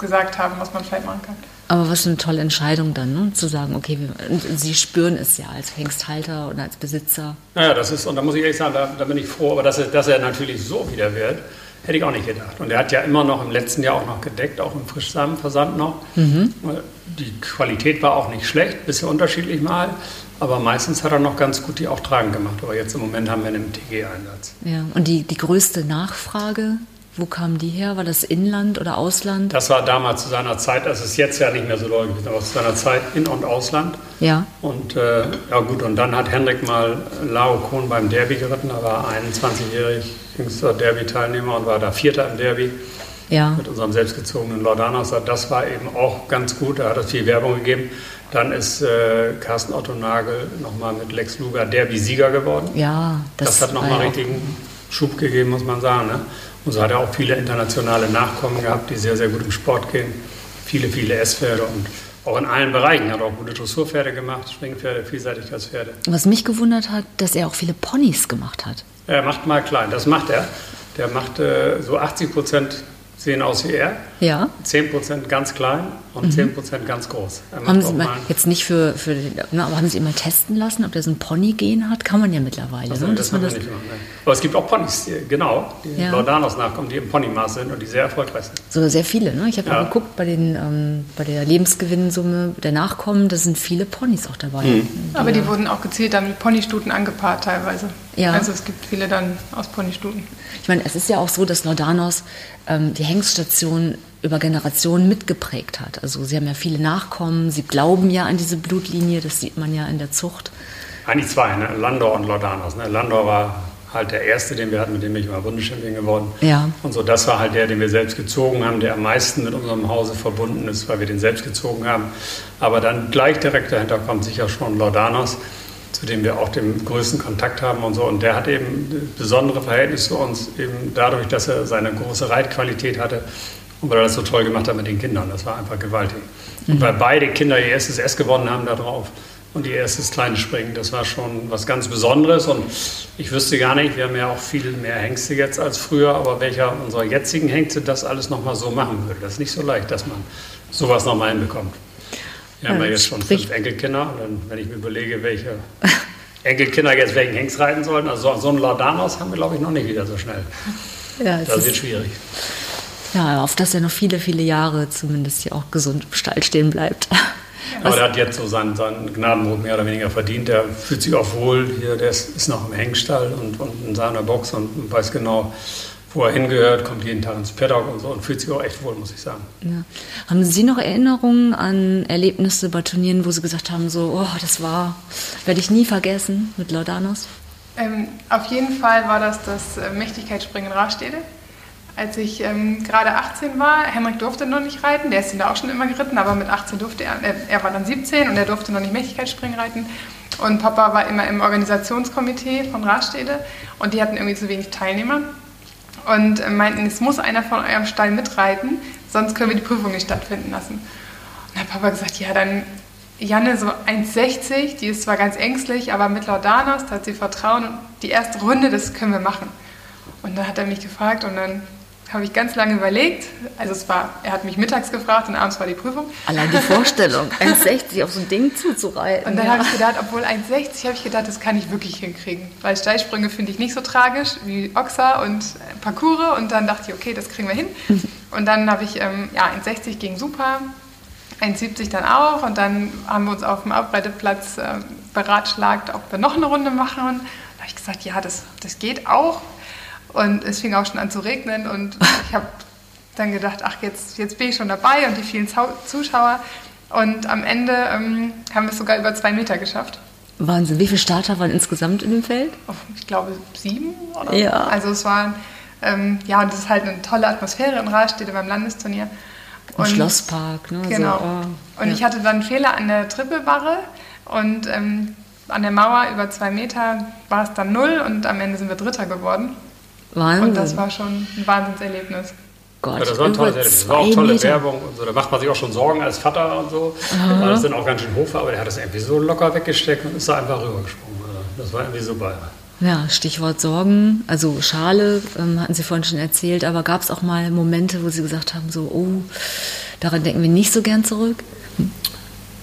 [SPEAKER 6] gesagt haben, was man vielleicht machen kann.
[SPEAKER 2] Aber was eine tolle Entscheidung dann, ne? zu sagen, okay, wir, und Sie spüren es ja als Hengsthalter oder als Besitzer.
[SPEAKER 1] Naja, das ist, und da muss ich ehrlich sagen, da, da bin ich froh, aber dass er, dass er natürlich so wieder wird, hätte ich auch nicht gedacht. Und er hat ja immer noch im letzten Jahr auch noch gedeckt, auch im Frischsamenversand noch. Die Qualität war auch nicht schlecht, bisschen unterschiedlich mal, aber meistens hat er noch ganz gut die auch tragen gemacht. Aber jetzt im Moment haben wir einen TG-Einsatz.
[SPEAKER 2] Ja. Und die, die größte Nachfrage, wo kam die her? War das Inland oder Ausland?
[SPEAKER 1] Das war damals zu seiner Zeit, das ist jetzt ja nicht mehr so gewesen, aber zu seiner Zeit In- und Ausland.
[SPEAKER 2] Ja.
[SPEAKER 1] Und äh, ja gut, und dann hat Henrik mal Lao Kohn beim Derby geritten, er war 21-jährig, jüngster Derby-Teilnehmer und war da Vierter im Derby
[SPEAKER 2] Ja.
[SPEAKER 1] mit unserem selbstgezogenen Laudanos. Das war eben auch ganz gut, da hat es viel Werbung gegeben. Dann ist äh, Carsten Otto Nagel nochmal mit Lex Luger Derby-Sieger geworden.
[SPEAKER 2] Ja,
[SPEAKER 1] Das,
[SPEAKER 2] das,
[SPEAKER 1] hat nochmal richtigen Schub gegeben, muss man sagen. Ne? Und so hat er auch viele internationale Nachkommen gehabt, die sehr, sehr gut im Sport gehen. Viele, viele S-Pferde und auch in allen Bereichen. Er hat auch gute Dressurpferde gemacht, Springpferde, Vielseitigkeitspferde.
[SPEAKER 2] Was mich gewundert hat, dass er auch viele Ponys gemacht hat.
[SPEAKER 1] Er macht mal klein, das macht er. Der macht äh, so 80 Prozent sehen aus wie er.
[SPEAKER 2] Ja.
[SPEAKER 1] 10% ganz klein und 10% ganz groß.
[SPEAKER 2] Haben Sie mal,
[SPEAKER 1] mal-
[SPEAKER 2] jetzt nicht für, für den, ne, aber haben Sie immer testen lassen, ob der so ein Pony-Gen hat? Kann man ja mittlerweile.
[SPEAKER 1] Also,
[SPEAKER 2] ne?
[SPEAKER 1] das
[SPEAKER 2] Dass man das,
[SPEAKER 1] nicht gemacht. Ne? Aber es gibt auch Ponys, die, genau, die
[SPEAKER 2] Ja.
[SPEAKER 1] Laudanos nachkommen, die im Ponymaß sind und die sehr erfolgreich sind.
[SPEAKER 2] so sehr viele. Ne? Ich habe
[SPEAKER 1] Ja.
[SPEAKER 2] mal geguckt bei, den, ähm, bei der Lebensgewinnsumme der Nachkommen, da sind viele Ponys auch dabei.
[SPEAKER 1] Mhm.
[SPEAKER 6] Aber die wurden auch gezielt dann mit Ponystuten angepaart teilweise.
[SPEAKER 2] Ja.
[SPEAKER 6] Also es gibt viele dann aus Ponystuten.
[SPEAKER 2] Ich meine, es ist ja auch so, dass Laudanos ähm, die Hengststation über Generationen mitgeprägt hat. Also sie haben ja viele Nachkommen, sie glauben ja an diese Blutlinie, das sieht man ja in der Zucht.
[SPEAKER 1] Eigentlich zwei, ne? Landor und Laudanos. Ne? Landor war halt der erste, den wir hatten, mit dem bin ich mal Bundeschampion geworden.
[SPEAKER 2] Ja.
[SPEAKER 1] Und so, das war halt der, den wir selbst gezogen haben, der am meisten mit unserem Hause verbunden ist, weil wir den selbst gezogen haben. Aber dann gleich direkt dahinter kommt sicher schon Laudanos, zu dem wir auch den größten Kontakt haben und so. Und der hat eben besondere Verhältnisse zu uns, eben dadurch, dass er seine große Reitqualität hatte und weil er das so toll gemacht hat mit den Kindern. Das war einfach gewaltig. Und weil beide Kinder ihr erstes S gewonnen haben da drauf und ihr erstes kleines Springen, das war schon was ganz Besonderes. Und ich wüsste gar nicht, wir haben ja auch viel mehr Hengste jetzt als früher, aber welcher unserer jetzigen Hengste das alles nochmal so machen würde. Das ist nicht so leicht, dass man sowas nochmal hinbekommt. Wir haben
[SPEAKER 2] Ja,
[SPEAKER 1] jetzt schon fünf Enkelkinder. Und wenn ich mir überlege, welche Enkelkinder jetzt welchen Hengst reiten sollten, also so- einen Laudanos haben wir, glaube ich, noch nicht wieder so schnell.
[SPEAKER 2] Ja,
[SPEAKER 1] Das wird schwierig.
[SPEAKER 2] Ja, auf dass er noch viele, viele Jahre zumindest hier auch gesund im Stall stehen bleibt.
[SPEAKER 1] Aber der hat jetzt so seinen, seinen Gnadenbrot mehr oder weniger verdient. Der fühlt sich auch wohl hier, der ist, ist noch im Hengstall und, und in seiner Box und weiß genau, wo er hingehört, kommt jeden Tag ins Paddock und so und fühlt sich auch echt wohl, muss ich sagen.
[SPEAKER 2] Ja. Haben Sie noch Erinnerungen an Erlebnisse bei Turnieren, wo Sie gesagt haben, so, oh, das war, werde ich nie vergessen mit Laudanos?
[SPEAKER 6] Ähm, auf jeden Fall war das das äh, Mächtigkeitsspringen in Rastede. Als ich ähm, gerade 18 war, Henrik durfte noch nicht reiten, der ist ihn da auch schon immer geritten, aber mit 18 durfte er, äh, er war dann 17 und er durfte noch nicht Mächtigkeitsspringen reiten. Und Papa war immer im Organisationskomitee von Rastede und die hatten irgendwie zu wenig Teilnehmer und meinten, es muss einer von eurem Stall mitreiten, sonst können wir die Prüfung nicht stattfinden lassen. Und hat Papa gesagt, ja, dann Janne so 1,60, die ist zwar ganz ängstlich, aber mit Laudanos, da hat sie Vertrauen die erste Runde, das können wir machen. Und dann hat er mich gefragt und dann habe ich ganz lange überlegt. Also es war, er hat mich mittags gefragt und abends war die Prüfung.
[SPEAKER 2] Allein die Vorstellung, 1,60 auf so ein Ding zuzureiten.
[SPEAKER 6] Und dann
[SPEAKER 2] ja.
[SPEAKER 6] habe ich gedacht, obwohl 1,60 habe ich gedacht, das kann ich wirklich hinkriegen. Weil Steilsprünge finde ich nicht so tragisch wie Ochser und Parcours. Und dann dachte ich, okay, das kriegen wir hin. Und dann habe ich, ähm, ja, 1,60 ging super, 1,70 dann auch. Und dann haben wir uns auf dem Abreiteplatz äh, beratschlagt, ob wir noch eine Runde machen. Und da habe ich gesagt, ja, das, das geht auch. Und es fing auch schon an zu regnen. Und ich habe dann gedacht, ach, jetzt, jetzt bin ich schon dabei und die vielen Zuschauer. Und am Ende ähm, haben wir es sogar über zwei Meter geschafft.
[SPEAKER 2] Wahnsinn, wie viele Starter waren insgesamt in dem Feld?
[SPEAKER 6] Auf, ich glaube, sieben oder
[SPEAKER 2] Ja.
[SPEAKER 6] so. Also es war, ähm, ja, und das ist halt eine tolle Atmosphäre in Rahlstede beim Landesturnier.
[SPEAKER 2] Im Schlosspark, ne?
[SPEAKER 6] Genau.
[SPEAKER 2] So, oh,
[SPEAKER 6] und
[SPEAKER 2] ja.
[SPEAKER 6] ich hatte dann einen Fehler an der Trippelbarre und ähm, an der Mauer über zwei Meter war es dann null und am Ende sind wir Dritter geworden.
[SPEAKER 2] Wahnsinn.
[SPEAKER 6] Und das war schon ein Wahnsinnserlebnis.
[SPEAKER 2] Gott,
[SPEAKER 1] Ja, das war ein tolles Erlebnis. Das war auch tolle
[SPEAKER 2] Meter.
[SPEAKER 1] Werbung und so. Da macht man sich auch schon Sorgen als Vater und so. War das dann auch ganz schön hoch, aber der hat das irgendwie so locker weggesteckt und ist da einfach rübergesprungen. Also Das war irgendwie super.
[SPEAKER 2] Ja, Stichwort Sorgen, also Schale, ähm, hatten Sie vorhin schon erzählt, aber gab es auch mal Momente, wo Sie gesagt haben, so, oh, daran denken wir nicht so gern zurück?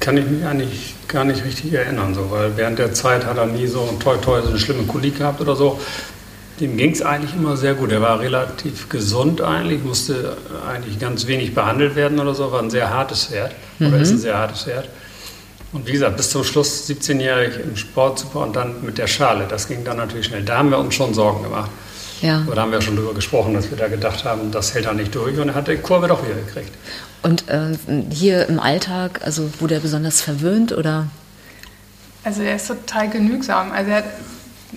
[SPEAKER 1] Kann ich mich eigentlich gar nicht richtig erinnern, so, weil während der Zeit hat er nie so toi toi so eine schlimme Kolik gehabt oder so. Dem ging es eigentlich immer sehr gut. Er war relativ gesund eigentlich, musste eigentlich ganz wenig behandelt werden oder so, war ein sehr hartes Pferd oder ist ein sehr hartes Pferd. Und wie gesagt, bis zum Schluss 17-jährig im Sport super und dann mit der Schale. Das ging dann natürlich schnell. Da haben wir uns schon Sorgen gemacht.
[SPEAKER 2] Ja.
[SPEAKER 1] Aber da haben wir schon drüber gesprochen, dass wir da gedacht haben, das hält er nicht durch und er hat die Kurve doch wieder gekriegt.
[SPEAKER 2] Und äh, hier im Alltag, also wurde er besonders verwöhnt oder?
[SPEAKER 6] Also er ist total genügsam. Also er, hat,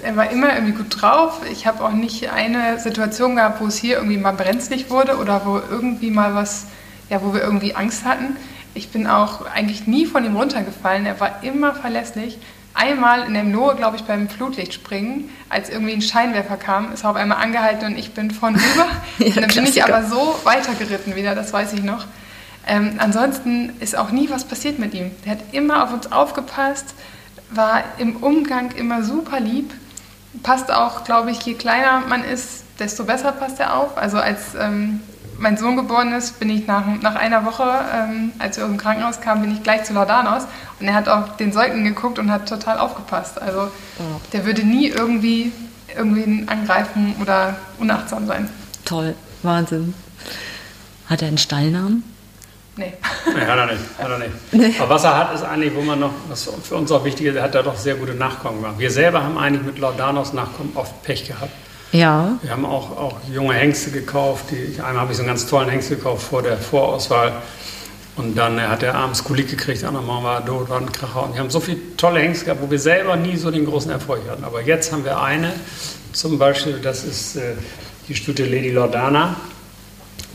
[SPEAKER 6] er war immer irgendwie gut drauf. Ich habe auch nicht eine Situation gehabt, wo es hier irgendwie mal brenzlig wurde oder wo irgendwie mal was, ja, wo wir irgendwie Angst hatten. Ich bin auch eigentlich nie von ihm runtergefallen. Er war immer verlässlich. Einmal in dem Lohe, glaube ich, beim Flutlichtspringen, als irgendwie ein Scheinwerfer kam, ist er auf einmal angehalten und ich bin von rüber.
[SPEAKER 2] Ja,
[SPEAKER 6] und dann bin ich
[SPEAKER 2] Klassiker.
[SPEAKER 6] aber so weitergeritten wieder, das weiß ich noch. Ähm, ansonsten ist auch nie was passiert mit ihm. Der hat immer auf uns aufgepasst, war im Umgang immer super lieb. Passt auch, glaube ich, je kleiner man ist, desto besser passt er auf. Also als ähm, mein Sohn geboren ist, bin ich nach, nach einer Woche, ähm, als wir aus dem Krankenhaus kamen, bin ich gleich zu Laudanos. Und er hat auf den Säugling geguckt und hat total aufgepasst. Also der würde nie irgendwie irgendwie angreifen oder unachtsam sein.
[SPEAKER 2] Toll, Wahnsinn. Hat er einen Stallnamen?
[SPEAKER 6] Nee.
[SPEAKER 1] Nee, hat er nicht. Hat er nicht. Nee. Aber was er hat, ist eigentlich, wo man noch, was für uns auch wichtig ist, er hat da doch sehr gute Nachkommen gemacht. Wir selber haben eigentlich mit Laudanos Nachkommen oft Pech gehabt.
[SPEAKER 2] Ja.
[SPEAKER 1] Wir haben auch, auch junge Hengste gekauft. Die, einmal habe ich so einen ganz tollen Hengst gekauft vor der Vorauswahl. Und dann hat er abends Kulik gekriegt, andermal war dort, war ein Kracher. Und wir haben so viele tolle Hengste gehabt, wo wir selber nie so den großen Erfolg hatten. Aber jetzt haben wir eine, zum Beispiel, das ist äh, die Stute Lady Lordana.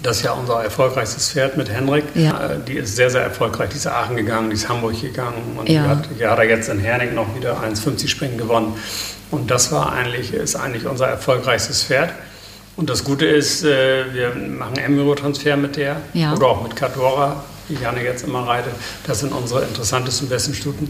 [SPEAKER 1] Das ist ja unser erfolgreichstes Pferd mit Henrik. Ja. Äh, die ist sehr, sehr erfolgreich. Die ist Aachen gegangen, die ist Hamburg gegangen. Und ja. die hat, die hat er jetzt in Herning noch wieder 1,50 Springen gewonnen. Und das war eigentlich, ist eigentlich unser erfolgreichstes Pferd. Und das Gute ist, äh, wir machen Emiro-Transfer mit der ja. oder auch mit Cadora, die Janne jetzt immer reitet. Das sind unsere interessantesten, besten Stuten.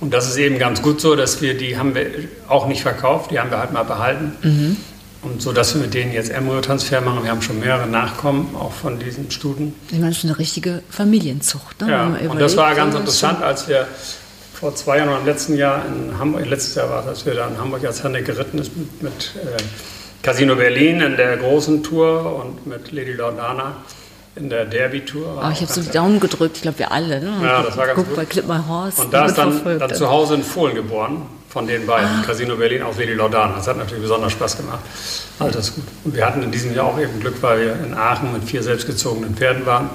[SPEAKER 1] Und das ist eben ganz gut so, dass wir die haben wir auch nicht verkauft, die haben wir halt mal behalten. Mhm. Und so, dass wir mit denen jetzt Embryo-Transfer machen. Wir haben schon mehrere Nachkommen, auch von diesen Stuten.
[SPEAKER 2] Ich meine, das ist eine richtige Familienzucht.
[SPEAKER 1] Ne? Ja, und das war ganz interessant, als wir vor zwei Jahren oder im letzten Jahr in Hamburg, letztes Jahr war es, als wir da in Hamburg als Hanne geritten ist mit, mit äh, Casino Berlin in der großen Tour und mit Lady Lordana in der Derby-Tour.
[SPEAKER 2] Oh, ich habe so die Daumen gedrückt, ich glaube wir alle. Ne?
[SPEAKER 1] Ja, das war ganz
[SPEAKER 2] Guck
[SPEAKER 1] gut.
[SPEAKER 2] bei Clip My Horse.
[SPEAKER 1] Und da ist dann, dann zu Hause in Fohlen geboren, von den beiden, ah. Casino Berlin aus Lady Laudan. Das hat natürlich besonders Spaß gemacht. Also das gut. Und wir hatten in diesem Jahr auch eben Glück, weil wir in Aachen mit vier selbstgezogenen Pferden waren.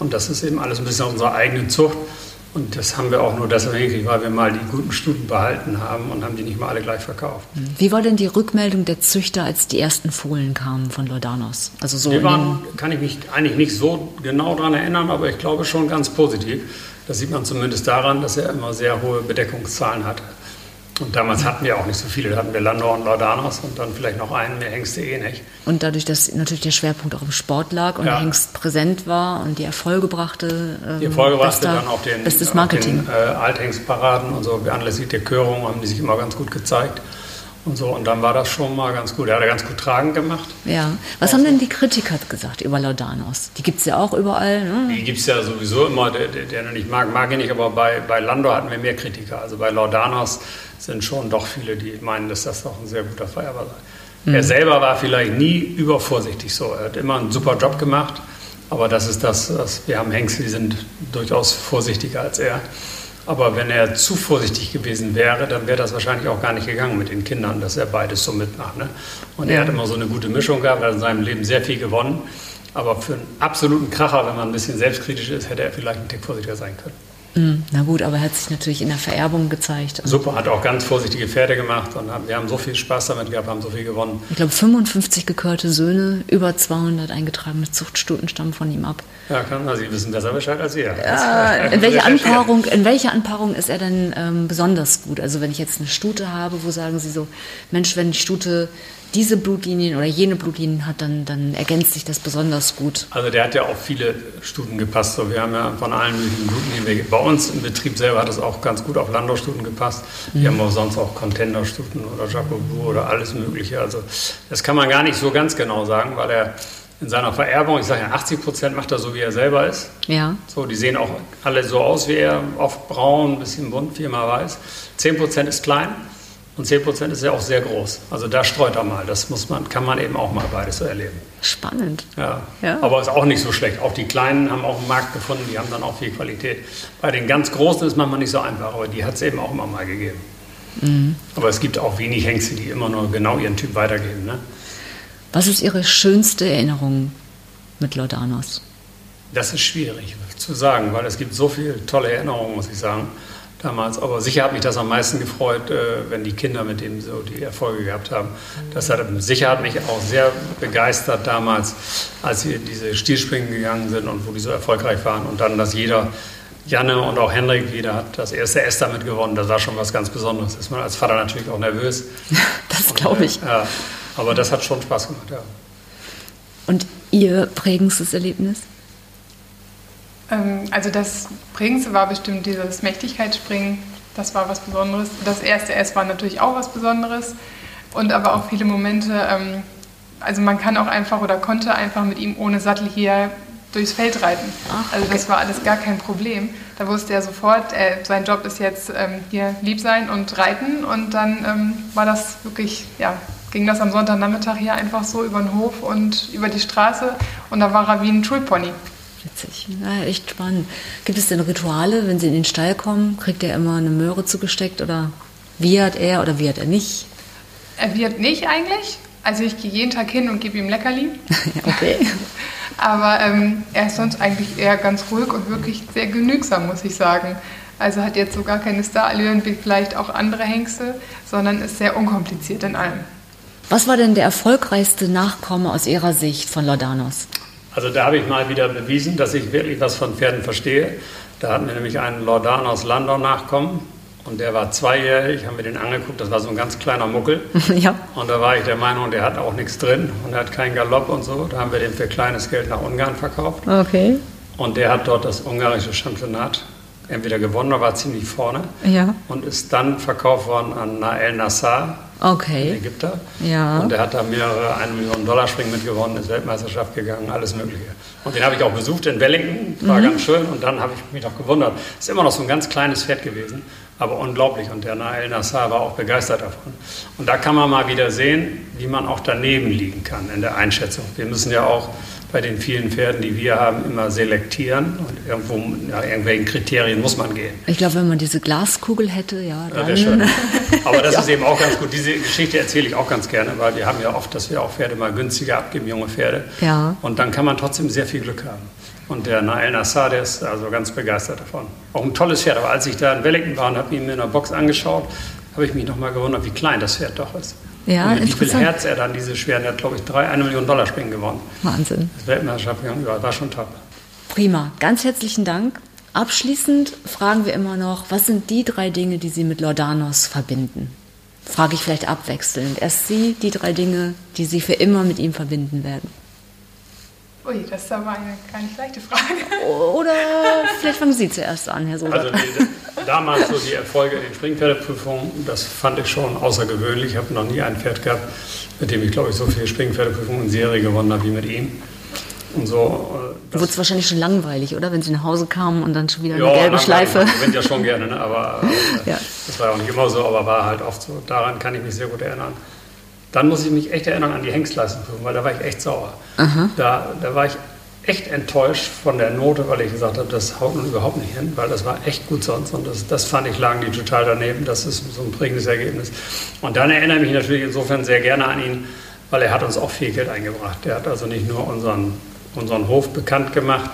[SPEAKER 1] Und das ist eben alles ein bisschen unsere eigene Zucht. Und das haben wir auch nur deshalb hingekriegt, weil wir mal die guten Stuten behalten haben und haben die nicht mal alle gleich verkauft.
[SPEAKER 2] Wie war denn die Rückmeldung der Züchter, als die ersten Fohlen kamen von Laudanos?
[SPEAKER 1] Also so die waren, kann ich mich eigentlich nicht so genau daran erinnern, aber ich glaube schon ganz positiv. Das sieht man zumindest daran, dass er immer sehr hohe Bedeckungszahlen hatte. Und damals hatten wir auch nicht so viele. Da hatten wir Landor und Laudanos und dann vielleicht noch einen, mehr Hengste eh nicht.
[SPEAKER 2] Und dadurch, dass natürlich der Schwerpunkt auch im Sport lag und ja. der Hengst präsent war und die Erfolge brachte.
[SPEAKER 1] Ähm, die Erfolge brachte dann auch den, bestes Marketing. den äh, Althengstparaden und so. Anlässlich der Körung haben die sich immer ganz gut gezeigt. Und so, und dann war das schon mal ganz gut. Er hat er ganz gut tragend gemacht.
[SPEAKER 2] Ja. Was haben denn die Kritiker gesagt über Laudanos? Die gibt es ja auch überall. Ne?
[SPEAKER 1] Die gibt es ja sowieso immer. Der, der, der nicht mag, mag ich nicht, aber bei, bei Landor hatten wir mehr Kritiker. Also bei Laudanos sind schon doch viele, die meinen, dass das doch ein sehr guter Feuerwehr sei. Mhm. Er selber war vielleicht nie übervorsichtig so. Er hat immer einen super Job gemacht, aber das ist das, was wir haben Hengste, die sind durchaus vorsichtiger als er. Aber wenn er zu vorsichtig gewesen wäre, dann wäre das wahrscheinlich auch gar nicht gegangen mit den Kindern, dass er beides so mitmacht. Ne? Und er hat immer so eine gute Mischung gehabt, er hat in seinem Leben sehr viel gewonnen. Aber für einen absoluten Kracher, wenn man ein bisschen selbstkritisch ist, hätte er vielleicht ein Tick vorsichtiger sein können.
[SPEAKER 2] Hm, na gut, aber er hat sich natürlich in der Vererbung gezeigt.
[SPEAKER 1] Super, hat auch ganz vorsichtige Pferde gemacht und wir haben so viel Spaß damit gehabt, haben so viel gewonnen.
[SPEAKER 2] Ich glaube, 55 gekörte Söhne, über 200 eingetragene Zuchtstuten stammen von ihm ab.
[SPEAKER 1] Ja, kann, also Sie wissen besser Bescheid als ihr.
[SPEAKER 2] Ja, in, welcher Anpaarung, in welcher Anpaarung ist er denn ähm, besonders gut? Also wenn ich jetzt eine Stute habe, wo sagen Sie so, Mensch, wenn die Stute diese Blutlinien oder jene Blutlinien hat, dann, dann ergänzt sich das besonders gut.
[SPEAKER 1] Also der hat ja auch viele Stuten gepasst. So, wir haben ja von allen möglichen Blutlinien. Bei uns im Betrieb selber hat es auch ganz gut auf Landau-Stuten gepasst. Mhm. Wir haben auch sonst auch Contender-Stuten oder Jacobu oder alles Mögliche. Also das kann man gar nicht so ganz genau sagen, weil er in seiner Vererbung, ich sage ja, 80 Prozent macht er so, wie er selber ist.
[SPEAKER 2] Ja.
[SPEAKER 1] So, die sehen auch alle so aus wie er, oft braun, ein bisschen bunt, viermal weiß. 10 Prozent ist klein. Und 10 Prozent ist ja auch sehr groß. Also da streut er mal. Das muss man, kann man eben auch mal beides so erleben.
[SPEAKER 2] Spannend.
[SPEAKER 1] Ja. ja. Aber ist auch nicht so schlecht. Auch die Kleinen haben auch einen Markt gefunden, die haben dann auch viel Qualität. Bei den ganz Großen ist manchmal nicht so einfach, aber die hat es eben auch immer mal gegeben. Mhm. Aber es gibt auch wenig Hengste, die immer nur genau ihren Typ weitergeben. Ne?
[SPEAKER 2] Was ist Ihre schönste Erinnerung mit Laudanos?
[SPEAKER 1] Das ist schwierig zu sagen, weil es gibt so viele tolle Erinnerungen, muss ich sagen damals. Aber sicher hat mich das am meisten gefreut, äh, wenn die Kinder mit dem so die Erfolge gehabt haben. Das hat sicher hat mich auch sehr begeistert damals, als sie diese Stilspringen gegangen sind und wo die so erfolgreich waren. Und dann, dass jeder, Janne und auch Henrik, jeder hat das erste S damit gewonnen. Das war schon was ganz Besonderes. Ist man als Vater natürlich auch nervös.
[SPEAKER 2] das glaube ich.
[SPEAKER 1] Ja, aber das hat schon Spaß gemacht, ja.
[SPEAKER 2] Und Ihr prägendstes Erlebnis?
[SPEAKER 6] Ähm, also das prägendste war bestimmt dieses Mächtigkeitsspringen. Das war was Besonderes. Das erste S war natürlich auch was Besonderes. Und aber auch viele Momente, ähm, also man kann auch einfach oder konnte einfach mit ihm ohne Sattel hier durchs Feld reiten.
[SPEAKER 2] Ach,
[SPEAKER 6] also
[SPEAKER 2] okay.
[SPEAKER 6] das war alles gar kein Problem. Da wusste er sofort, äh, sein Job ist jetzt ähm, hier lieb sein und reiten und dann ähm, war das wirklich, ja, ging das am Sonntagnachmittag hier einfach so über den Hof und über die Straße und da war er wie ein Schulpony.
[SPEAKER 2] Witzig. Ja, echt spannend. Gibt es denn Rituale, wenn Sie in den Stall kommen? Kriegt er immer eine Möhre zugesteckt oder wiehert er oder wiehert er nicht?
[SPEAKER 6] Er wird nicht eigentlich. Also ich gehe jeden Tag hin und gebe ihm Leckerli.
[SPEAKER 2] okay.
[SPEAKER 6] Aber ähm, er ist sonst eigentlich eher ganz ruhig und wirklich sehr genügsam, muss ich sagen. Also hat jetzt so gar keine Starallüren wie vielleicht auch andere Hengste, sondern ist sehr unkompliziert in allem.
[SPEAKER 2] Was war denn der erfolgreichste Nachkomme aus Ihrer Sicht von Laudanos?
[SPEAKER 1] Also da habe ich mal wieder bewiesen, dass ich wirklich was von Pferden verstehe. Da hatten wir nämlich einen Lordan aus Landau nachkommen und der war zweijährig, haben wir den angeguckt, das war so ein ganz kleiner Muckel.
[SPEAKER 2] ja.
[SPEAKER 1] Und da war ich der Meinung, der hat auch nichts drin und er hat keinen Galopp und so. Da haben wir den für kleines Geld nach Ungarn verkauft.
[SPEAKER 2] Okay.
[SPEAKER 1] Und der hat dort das ungarische Championat entweder gewonnen, oder war ziemlich vorne.
[SPEAKER 2] Ja.
[SPEAKER 1] Und ist dann verkauft worden an Nael Nassar,
[SPEAKER 2] Okay.
[SPEAKER 1] Ägypter.
[SPEAKER 2] Ja.
[SPEAKER 1] Und der hat da mehrere 1 Million Dollar Springen mitgewonnen, ist Weltmeisterschaft gegangen, alles Mögliche. Und den habe ich auch besucht in Wellington, war ganz schön. Und dann habe ich mich doch gewundert. Ist immer noch so ein ganz kleines Pferd gewesen, aber unglaublich. Und der Nael Nassar war auch begeistert davon. Und da kann man mal wieder sehen, wie man auch daneben liegen kann in der Einschätzung. Wir müssen ja auch bei den vielen Pferden, die wir haben, immer selektieren. Und irgendwo, nach irgendwelchen Kriterien muss man gehen.
[SPEAKER 2] Ich glaube, wenn man diese Glaskugel hätte, ja,
[SPEAKER 1] Ja,
[SPEAKER 2] dann.
[SPEAKER 1] wäre schön. Aber das ist eben auch ganz gut. Diese Geschichte erzähle ich auch ganz gerne, weil wir haben ja oft, dass wir auch Pferde mal günstiger abgeben, junge Pferde.
[SPEAKER 2] Ja.
[SPEAKER 1] Und dann kann man trotzdem sehr viel Glück haben. Und der Nael Nassar, der ist also ganz begeistert davon. Auch ein tolles Pferd. Aber als ich da in Wellington war und habe ihn mir in der Box angeschaut, habe ich mich nochmal gewundert, wie klein das Pferd doch ist.
[SPEAKER 2] Ja,
[SPEAKER 1] und mit wie viel. Herz er dann diese schweren, er hat glaube ich drei, eine Million Dollar Springen gewonnen.
[SPEAKER 2] Wahnsinn.
[SPEAKER 1] Das Weltmeisterschaft war schon top.
[SPEAKER 2] Prima. Ganz herzlichen Dank. Abschließend fragen wir immer noch, was sind die drei Dinge, die Sie mit Laudanos verbinden? Frage ich vielleicht abwechselnd. Erst Sie, die drei Dinge, die Sie für immer mit ihm verbinden werden.
[SPEAKER 6] Ui, das ist aber eine gar nicht leichte Frage.
[SPEAKER 2] Oder vielleicht fangen Sie zuerst an, Herr Sober.
[SPEAKER 1] Also die, damals so die Erfolge in den Springpferdeprüfungen, das fand ich schon außergewöhnlich. Ich habe noch nie ein Pferd gehabt, mit dem ich glaube ich so viele Springpferdeprüfungen in Serie gewonnen habe wie mit ihm. Und so. äh,
[SPEAKER 2] Wurde es wahrscheinlich schon langweilig, oder? Wenn Sie nach Hause kamen und dann schon wieder eine
[SPEAKER 1] Ja,
[SPEAKER 2] gelbe
[SPEAKER 1] langweilig.
[SPEAKER 2] Schleife.
[SPEAKER 1] Ich gewinnt ja schon gerne, ne? aber äh,
[SPEAKER 2] Ja.
[SPEAKER 1] das war ja auch nicht immer so, aber war halt oft so. Daran kann ich mich sehr gut erinnern. Dann muss ich mich echt erinnern an die Hengstleistungsprüfung, weil da war ich echt sauer. Da, da war ich echt enttäuscht von der Note, weil ich gesagt habe, das haut nun überhaupt nicht hin, weil das war echt gut sonst und das, das fand ich, lagen die total daneben. Das ist so ein prägendes Ergebnis. Und dann erinnere ich mich natürlich insofern sehr gerne an ihn, weil er hat uns auch viel Geld eingebracht. Der hat also nicht nur unseren, unseren Hof bekannt gemacht,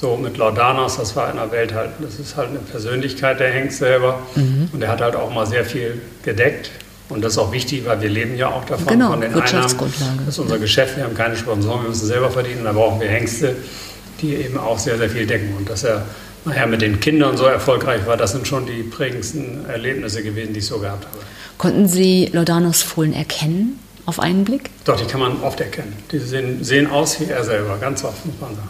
[SPEAKER 1] so mit Laudanos, das war in der Welt halt, das ist halt eine Persönlichkeit der Hengst selber. Und er hat halt auch mal sehr viel gedeckt. Und das ist auch wichtig, weil wir leben ja auch davon,
[SPEAKER 2] Genau,
[SPEAKER 1] von den Einnahmen.
[SPEAKER 2] Wirtschaftsgrundlage.
[SPEAKER 1] Das ist unser Geschäft, wir haben keine Sponsoren, wir müssen selber verdienen. Da brauchen wir Hengste, die eben auch sehr, sehr viel decken. Und dass er nachher mit den Kindern so erfolgreich war, das sind schon die prägendsten Erlebnisse gewesen, die ich so gehabt habe.
[SPEAKER 2] Konnten Sie Laudanos Fohlen erkennen auf einen Blick?
[SPEAKER 1] Doch, die kann man oft erkennen. Die sehen, sehen aus wie er selber, ganz oft, muss man sagen.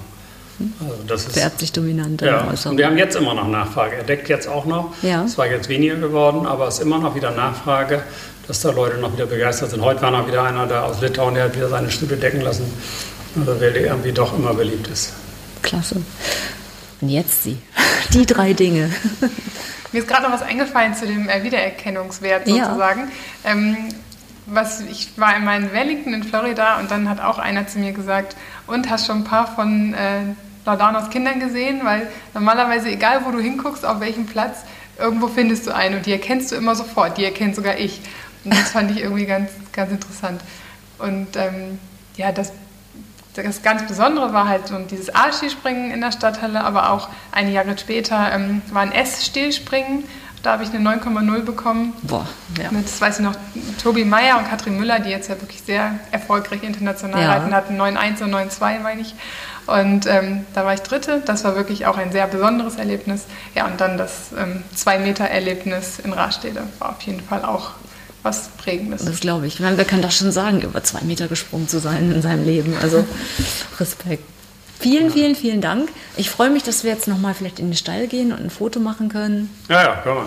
[SPEAKER 1] Also das ist,
[SPEAKER 2] Vererblich dominant. im
[SPEAKER 1] Ja,
[SPEAKER 2] Äußeren.
[SPEAKER 1] und wir haben jetzt immer noch Nachfrage. Er deckt jetzt auch noch.
[SPEAKER 2] Ja.
[SPEAKER 1] Es war jetzt weniger geworden, aber es ist immer noch wieder Nachfrage, dass da Leute noch wieder begeistert sind. Heute war noch wieder einer da aus Litauen, der hat wieder seine Stühle decken lassen. Also weil der irgendwie doch immer beliebt ist.
[SPEAKER 2] Klasse. Und jetzt Sie. Die drei Dinge.
[SPEAKER 6] Mir ist gerade noch was eingefallen zu dem äh, Wiedererkennungswert
[SPEAKER 2] Ja.
[SPEAKER 6] sozusagen. Ähm, was, ich war in Wellington in Florida und dann hat auch einer zu mir gesagt, und hast schon ein paar von äh, Laudanos Kindern gesehen? Weil normalerweise, egal wo du hinguckst, auf welchem Platz, irgendwo findest du einen und die erkennst du immer sofort. Die erkennt sogar ich. Und das fand ich irgendwie ganz, ganz interessant. Und ähm, ja, das das ganz Besondere war halt so dieses A-Skispringen in der Stadthalle, aber auch einige Jahre später ähm, war ein S-Stilspringen. Da habe ich eine 9,0 bekommen.
[SPEAKER 2] Boah, ja.
[SPEAKER 6] Mit, das weiß ich noch, Tobi Meyer und Katrin Müller, die jetzt ja wirklich sehr erfolgreich international
[SPEAKER 2] Ja.
[SPEAKER 6] reiten, hatten 9,1 und 9,2, meine ich. Und ähm, da war ich Dritte. Das war wirklich auch ein sehr besonderes Erlebnis. Ja, und dann das 2-Meter-Erlebnis in Rastede war auf jeden Fall auch was Prägendes.
[SPEAKER 2] Das glaube ich. ich meine, wer kann das schon sagen, über zwei Meter gesprungen zu sein in seinem Leben? Also Respekt. Vielen, vielen, vielen Dank. Ich freue mich, dass wir jetzt nochmal vielleicht in den Stall gehen und ein Foto machen können.
[SPEAKER 1] Ja, ja, hör mal.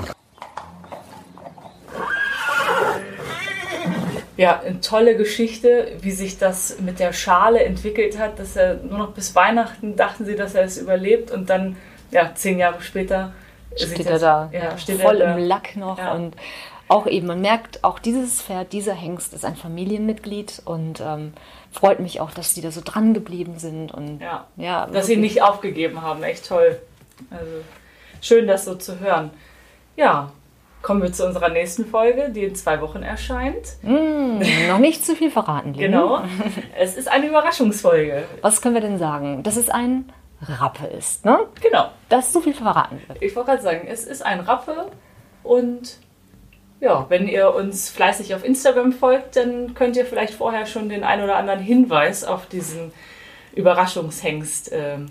[SPEAKER 5] Ja, eine tolle Geschichte, wie sich das mit der Schale entwickelt hat, dass er nur noch bis Weihnachten dachten sie, dass er es überlebt und dann, ja, zehn Jahre später
[SPEAKER 2] steht er da,
[SPEAKER 5] ja, steht
[SPEAKER 2] voll
[SPEAKER 5] er da.
[SPEAKER 2] im Lack noch
[SPEAKER 5] Ja.
[SPEAKER 2] und auch eben, man merkt, auch dieses Pferd, dieser Hengst ist ein Familienmitglied und ähm, freut mich auch, dass die da so dran geblieben sind und
[SPEAKER 5] Ja.
[SPEAKER 2] ja
[SPEAKER 5] dass sie nicht aufgegeben haben. Echt toll. Also schön, das so zu hören. Ja, kommen wir zu unserer nächsten Folge, die in zwei Wochen erscheint.
[SPEAKER 2] Hm, noch nicht zu viel verraten.
[SPEAKER 5] Genau. es ist eine Überraschungsfolge.
[SPEAKER 2] Was können wir denn sagen? Dass es ein Rappe ist, ne?
[SPEAKER 5] Genau.
[SPEAKER 2] Dass so viel verraten wird.
[SPEAKER 5] Ich wollte gerade sagen, es ist ein Rappe und ja, wenn ihr uns fleißig auf Instagram folgt, dann könnt ihr vielleicht vorher schon den ein oder anderen Hinweis auf diesen Überraschungshengst ähm,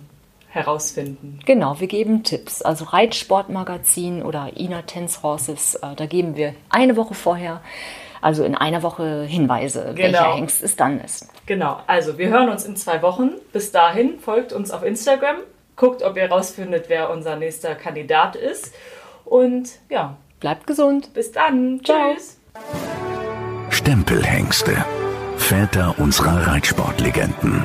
[SPEAKER 5] herausfinden.
[SPEAKER 2] Genau, wir geben Tipps. Also Reitsportmagazin oder Ina Tense Horses, äh, da geben wir eine Woche vorher, also in einer Woche Hinweise,
[SPEAKER 5] Genau.
[SPEAKER 2] welcher Hengst es dann ist.
[SPEAKER 5] Genau, also wir hören uns in zwei Wochen. Bis dahin folgt uns auf Instagram, guckt, ob ihr rausfindet, wer unser nächster Kandidat ist. Und ja,
[SPEAKER 2] Bleibt gesund.
[SPEAKER 5] bis dann.
[SPEAKER 2] Ciao.
[SPEAKER 5] Tschüss.
[SPEAKER 3] Stempelhengste. Väter unserer Reitsportlegenden.